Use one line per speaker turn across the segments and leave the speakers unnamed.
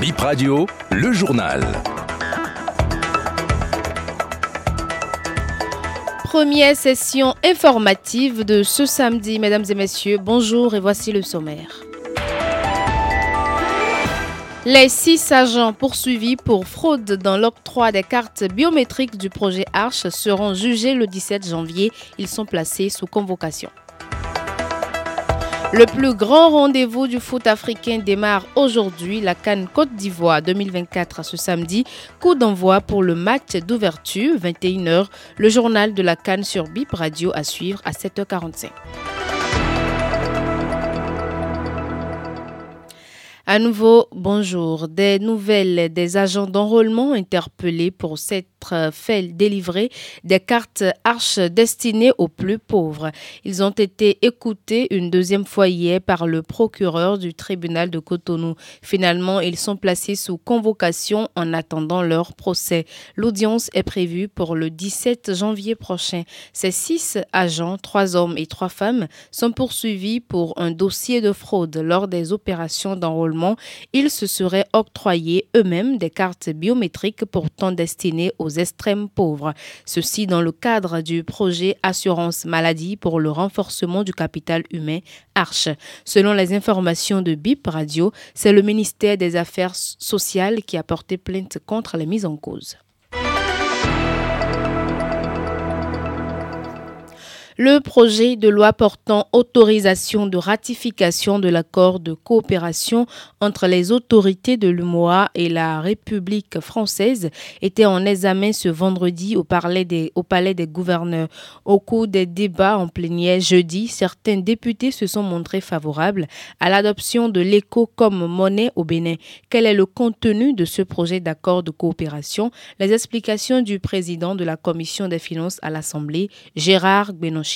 Bip Radio, le journal.
Première session informative de ce samedi, mesdames et messieurs. Bonjour et voici le sommaire. Les six agents poursuivis pour fraude dans l'octroi des cartes biométriques du projet Arche seront jugés le 17 janvier. Ils sont placés sous convocation. Le plus grand rendez-vous du foot africain démarre aujourd'hui, la Cannes Côte d'Ivoire 2024 ce samedi. Coup d'envoi pour le match d'ouverture, 21h. Le journal de la Cannes sur BIP Radio à suivre à 7h45. À nouveau, bonjour. Des nouvelles des agents d'enrôlement interpellés pour cette fait délivrer des cartes arches destinées aux plus pauvres. Ils ont été écoutés une deuxième fois hier par le procureur du tribunal de Cotonou. Finalement, ils sont placés sous convocation en attendant leur procès. L'audience est prévue pour le 17 janvier prochain. Ces six agents, trois hommes et trois femmes, sont poursuivis pour un dossier de fraude lors des opérations d'enrôlement. Ils se seraient octroyés eux-mêmes des cartes biométriques pourtant destinées aux extrêmes pauvres. Ceci dans le cadre du projet Assurance Maladie pour le renforcement du capital humain Arche. Selon les informations de BIP Radio, c'est le ministère des Affaires sociales qui a porté plainte contre les mises en cause. Le projet de loi portant autorisation de ratification de l'accord de coopération entre les autorités de l'UMOA et la République française était en examen ce vendredi au palais, des, au palais des gouverneurs. Au cours des débats en plénière jeudi, certains députés se sont montrés favorables à l'adoption de l'éco comme monnaie au Bénin. Quel est le contenu de ce projet d'accord de coopération? Les explications du président de la commission des finances à l'Assemblée, Gérard Benoît.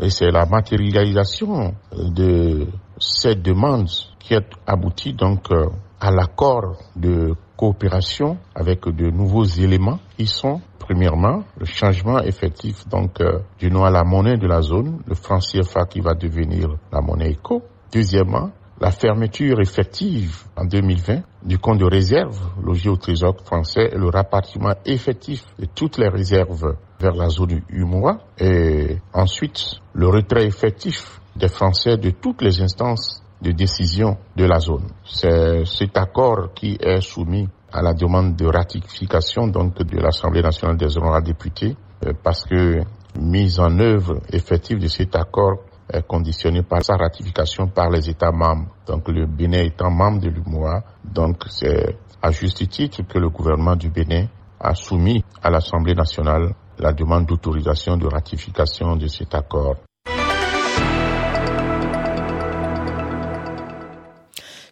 Et c'est la matérialisation de cette demande qui a abouti donc euh, à l'accord de coopération avec de nouveaux éléments Ils sont premièrement le changement effectif donc euh, du nom à la monnaie de la zone, le franc CFA qui va devenir la monnaie éco. Deuxièmement, la fermeture effective en 2020 du compte de réserve logé au Trésor français et le rapatriement effectif de toutes les réserves vers la zone UMOA et ensuite le retrait effectif des Français de toutes les instances de décision de la zone. C'est cet accord qui est soumis à la demande de ratification donc de l'Assemblée nationale des honorables députés euh, parce que mise en œuvre effective de cet accord est conditionnée par sa ratification par les États membres. Donc le Bénin étant membre de l'UMOA, donc c'est à juste titre que le gouvernement du Bénin a soumis à l'Assemblée nationale la demande d'autorisation de ratification de cet accord.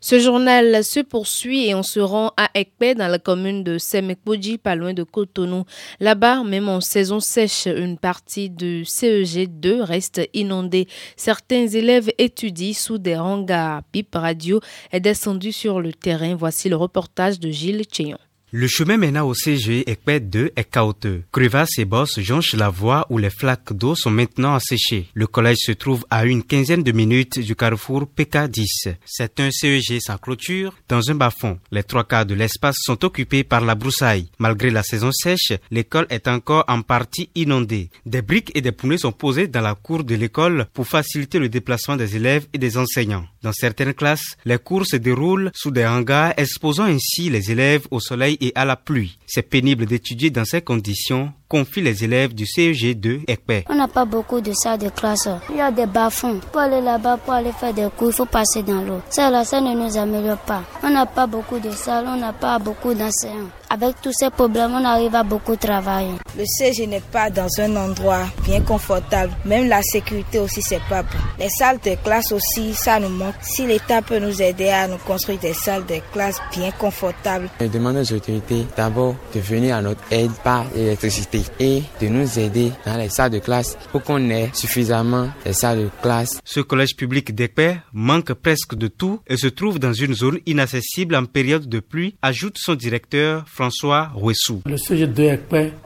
Ce journal se poursuit et on se rend à Ekpe dans la commune de Semekboji, pas loin de Cotonou. Là-bas, même en saison sèche, une partie du CEG2 reste inondée. Certains élèves étudient sous des hangars. Pipe Radio est descendu sur le terrain. Voici le reportage de Gilles Cheyon.
Le chemin menant au CG Ekpet 2 est chaotique. Crevasses et bosses jonchent la voie où les flaques d'eau sont maintenant asséchées. Le collège se trouve à une quinzaine de minutes du carrefour PK10. C'est un CEG sans clôture dans un bas-fond. Les trois quarts de l'espace sont occupés par la broussaille. Malgré la saison sèche, l'école est encore en partie inondée. Des briques et des poneys sont posés dans la cour de l'école pour faciliter le déplacement des élèves et des enseignants. Dans certaines classes, les cours se déroulent sous des hangars exposant ainsi les élèves au soleil et à la pluie. C'est pénible d'étudier dans ces conditions confient les élèves du CEG2 ECPE.
On n'a pas beaucoup de salles de classe. Il y a des bas-fonds. Pour aller là-bas, pour aller faire des cours, il faut passer dans l'eau. Ça, là, ça ne nous améliore pas. On n'a pas beaucoup de salles, on n'a pas beaucoup d'enseignants. Avec tous ces problèmes, on arrive à beaucoup travailler.
Le CEG n'est pas dans un endroit bien confortable. Même la sécurité aussi, c'est pas bon. Les salles de classe aussi, ça nous manque. Si l'État peut nous aider à nous construire des salles de classe bien confortables.
Je demande aux autorités d'abord de venir à notre aide par l'électricité et de nous aider dans les salles de classe pour qu'on ait suffisamment de salles de classe.
Ce collège public d'Ekpe manque presque de tout et se trouve dans une zone inaccessible en période de pluie, ajoute son directeur François Rouessou.
Le CG de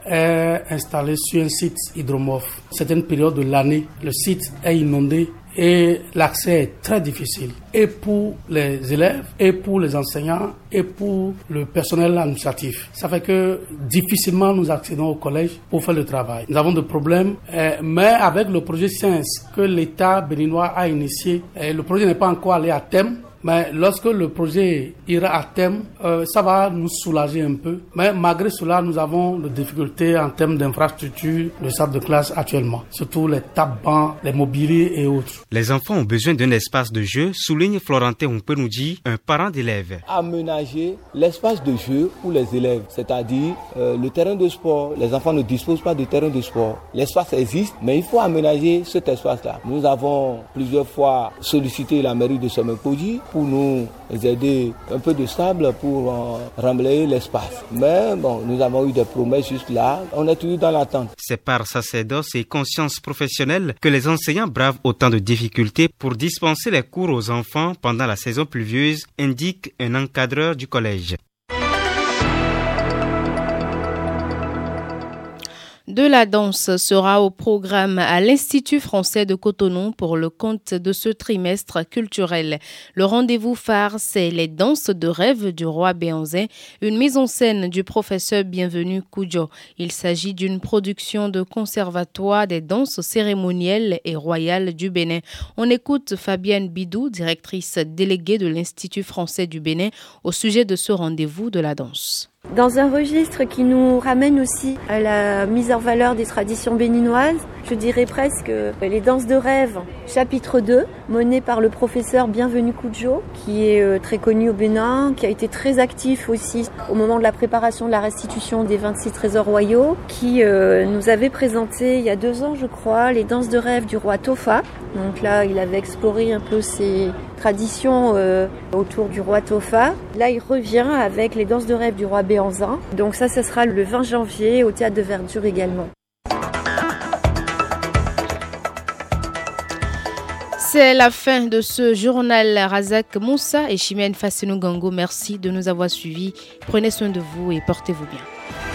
est installé sur un site hydromorphe. Certaines périodes de l'année, le site est inondé et l'accès est très difficile et pour les élèves et pour les enseignants et pour le personnel administratif. Ça fait que difficilement nous accédons au collège pour faire le travail. Nous avons des problèmes, euh, mais avec le projet Science que l'État béninois a initié, euh, le projet n'est pas encore allé à thème, mais lorsque le projet ira à terme, euh, ça va nous soulager un peu. Mais malgré cela, nous avons des difficultés en termes d'infrastructure, de salle de classe actuellement, surtout les tables bancs, les mobiliers et autres.
Les enfants ont besoin d'un espace de jeu, souligne Florentin dit un parent d'élève.
Aménager l'espace de jeu pour les élèves, c'est-à-dire euh, le terrain de sport. Les enfants ne disposent pas de terrain de sport. L'espace existe, mais il faut aménager cet espace-là. Nous avons plusieurs fois sollicité la mairie de Semekoji pour nous aider un peu de sable pour euh, l'espace. Mais bon, nous avons eu des promesses juste là. On est toujours dans l'attente.
C'est par sacerdoce et conscience professionnelle que les enseignants bravent autant de difficultés pour dispenser les cours aux enfants pendant la saison pluvieuse, indique un encadreur du collège.
De la danse sera au programme à l'Institut français de Cotonou pour le compte de ce trimestre culturel. Le rendez-vous phare, c'est les danses de rêve du roi Béanzin, une mise en scène du professeur Bienvenu Koudjo. Il s'agit d'une production de conservatoire des danses cérémonielles et royales du Bénin. On écoute Fabienne Bidou, directrice déléguée de l'Institut français du Bénin, au sujet de ce rendez-vous de la danse.
Dans un registre qui nous ramène aussi à la mise en valeur des traditions béninoises, je dirais presque les danses de rêve, chapitre 2, mené par le professeur Bienvenu Koudjo, qui est euh, très connu au Bénin, qui a été très actif aussi au moment de la préparation de la restitution des 26 trésors royaux, qui euh, nous avait présenté il y a deux ans, je crois, les danses de rêve du roi Tofa. Donc là, il avait exploré un peu ces traditions euh, autour du roi Tofa. Là, il revient avec les danses de rêve du roi Béanzin. Donc ça, ce sera le 20 janvier au théâtre de Verdure également.
C'est la fin de ce journal Razak Moussa et Chimène Fassinou Gango. Merci de nous avoir suivis. Prenez soin de vous et portez-vous bien.